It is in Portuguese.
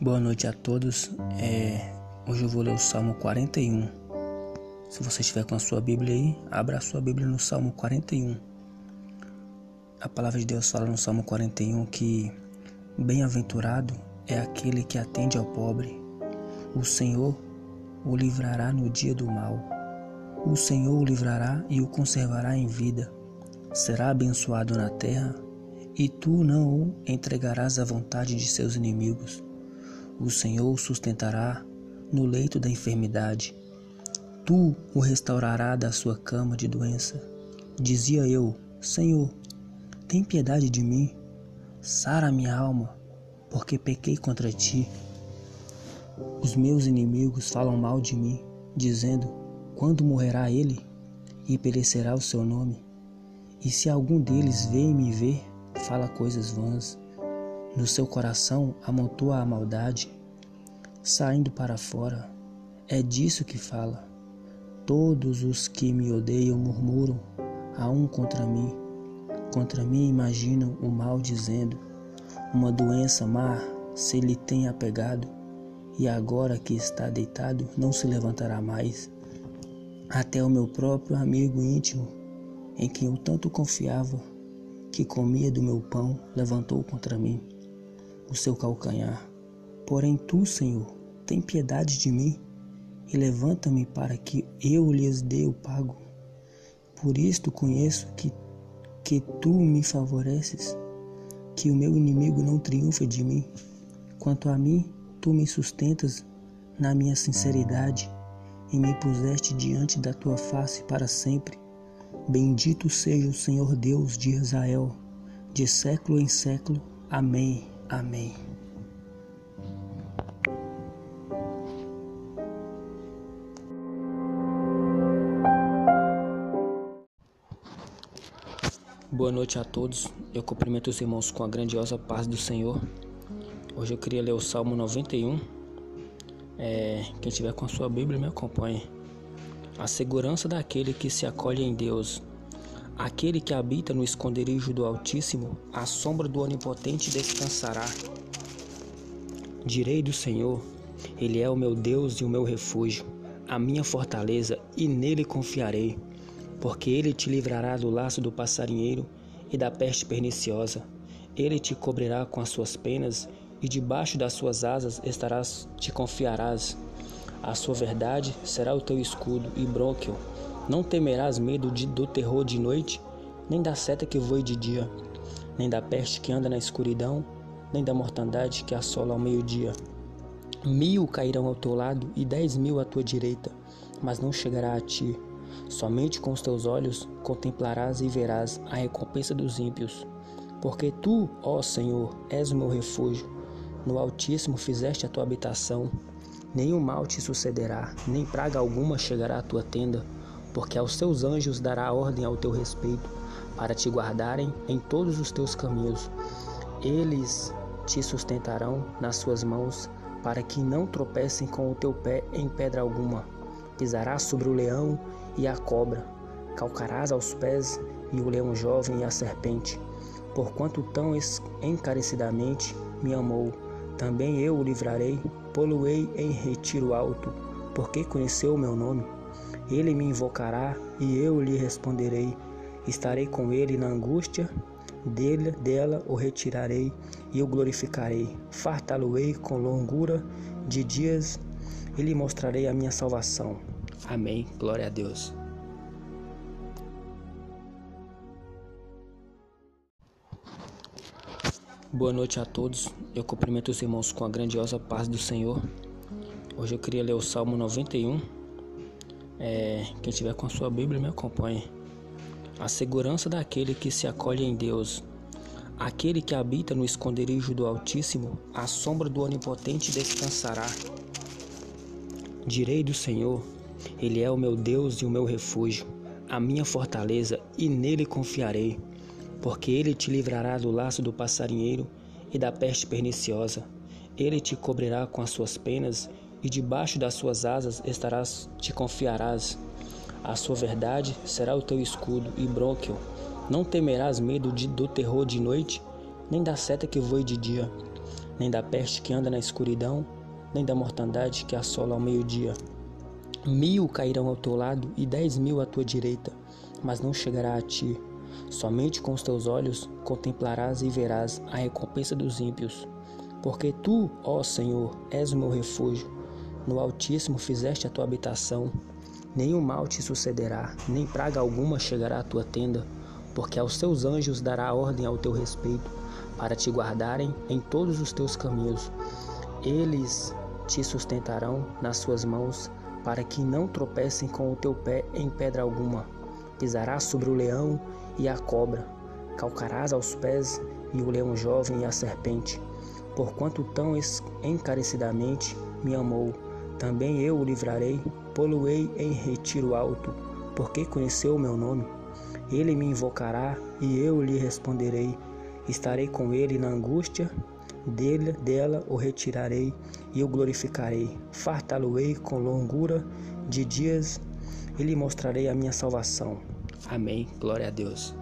Boa noite a todos. É, hoje eu vou ler o Salmo 41. Se você estiver com a sua Bíblia aí, abra a sua Bíblia no Salmo 41. A palavra de Deus fala no Salmo 41 que bem-aventurado é aquele que atende ao pobre. O Senhor o livrará no dia do mal. O Senhor o livrará e o conservará em vida. Será abençoado na terra e tu não o entregarás à vontade de seus inimigos. O Senhor o sustentará no leito da enfermidade. Tu o restaurará da sua cama de doença. Dizia eu: Senhor, tem piedade de mim. Sara minha alma, porque pequei contra ti. Os meus inimigos falam mal de mim, dizendo: Quando morrerá ele e perecerá o seu nome? E se algum deles vem me ver, fala coisas vãs. No seu coração amontoa a maldade, saindo para fora. É disso que fala. Todos os que me odeiam murmuram a um contra mim. Contra mim imaginam o mal, dizendo: Uma doença má se lhe tem apegado, e agora que está deitado, não se levantará mais. Até o meu próprio amigo íntimo, em quem eu tanto confiava, que comia do meu pão, levantou contra mim o seu calcanhar. Porém, tu, Senhor, tem piedade de mim e levanta-me para que eu lhes dê o pago. Por isto conheço que, que tu me favoreces, que o meu inimigo não triunfa de mim. Quanto a mim, tu me sustentas na minha sinceridade e me puseste diante da tua face para sempre. Bendito seja o Senhor Deus de Israel, de século em século. Amém. Amém. Boa noite a todos. Eu cumprimento os irmãos com a grandiosa paz do Senhor. Hoje eu queria ler o Salmo 91. É, quem tiver com a sua Bíblia me acompanhe. A segurança daquele que se acolhe em Deus Aquele que habita no esconderijo do Altíssimo, à sombra do Onipotente descansará. Direi do Senhor, Ele é o meu Deus e o meu refúgio, a minha fortaleza, e nele confiarei, porque Ele te livrará do laço do passarinheiro e da peste perniciosa. Ele te cobrirá com as suas penas, e debaixo das suas asas estarás, te confiarás. A sua verdade será o teu escudo e brôquel. Não temerás medo de, do terror de noite, nem da seta que voe de dia, nem da peste que anda na escuridão, nem da mortandade que assola ao meio-dia. Mil cairão ao teu lado e dez mil à tua direita, mas não chegará a ti. Somente com os teus olhos contemplarás e verás a recompensa dos ímpios. Porque tu, ó Senhor, és o meu refúgio. No Altíssimo fizeste a tua habitação. Nenhum mal te sucederá, nem praga alguma chegará à tua tenda porque aos teus anjos dará ordem ao teu respeito, para te guardarem em todos os teus caminhos. Eles te sustentarão nas suas mãos, para que não tropecem com o teu pé em pedra alguma. Pisarás sobre o leão e a cobra, calcarás aos pés e o leão jovem e a serpente. Porquanto tão encarecidamente me amou, também eu o livrarei, poluei em retiro alto, porque conheceu o meu nome. Ele me invocará e eu lhe responderei. Estarei com ele na angústia, dele, dela o retirarei e o glorificarei. Fartá-lo-ei com longura de dias e lhe mostrarei a minha salvação. Amém. Glória a Deus. Boa noite a todos. Eu cumprimento os irmãos com a grandiosa paz do Senhor. Hoje eu queria ler o Salmo 91 é, quem tiver com a sua Bíblia, me acompanhe. A segurança daquele que se acolhe em Deus. Aquele que habita no esconderijo do Altíssimo, à sombra do Onipotente descansará. Direi do Senhor, Ele é o meu Deus e o meu refúgio, a minha fortaleza, e nele confiarei. Porque ele te livrará do laço do passarinheiro e da peste perniciosa. Ele te cobrirá com as suas penas e debaixo das suas asas estarás, te confiarás. A sua verdade será o teu escudo e bronquio. Não temerás medo de, do terror de noite, nem da seta que voe de dia, nem da peste que anda na escuridão, nem da mortandade que assola ao meio-dia. Mil cairão ao teu lado e dez mil à tua direita, mas não chegará a ti. Somente com os teus olhos contemplarás e verás a recompensa dos ímpios. Porque tu, ó Senhor, és o meu refúgio. No Altíssimo fizeste a tua habitação. Nenhum mal te sucederá, nem praga alguma chegará à tua tenda, porque aos teus anjos dará ordem ao teu respeito, para te guardarem em todos os teus caminhos. Eles te sustentarão nas suas mãos, para que não tropecem com o teu pé em pedra alguma. Pisarás sobre o leão e a cobra, calcarás aos pés e o leão jovem e a serpente. Porquanto tão encarecidamente me amou, também eu o livrarei, poluei em retiro alto, porque conheceu o meu nome. Ele me invocará e eu lhe responderei. Estarei com ele na angústia, dele, dela o retirarei e o glorificarei. Fartá-lo-ei com longura de dias e lhe mostrarei a minha salvação. Amém. Glória a Deus.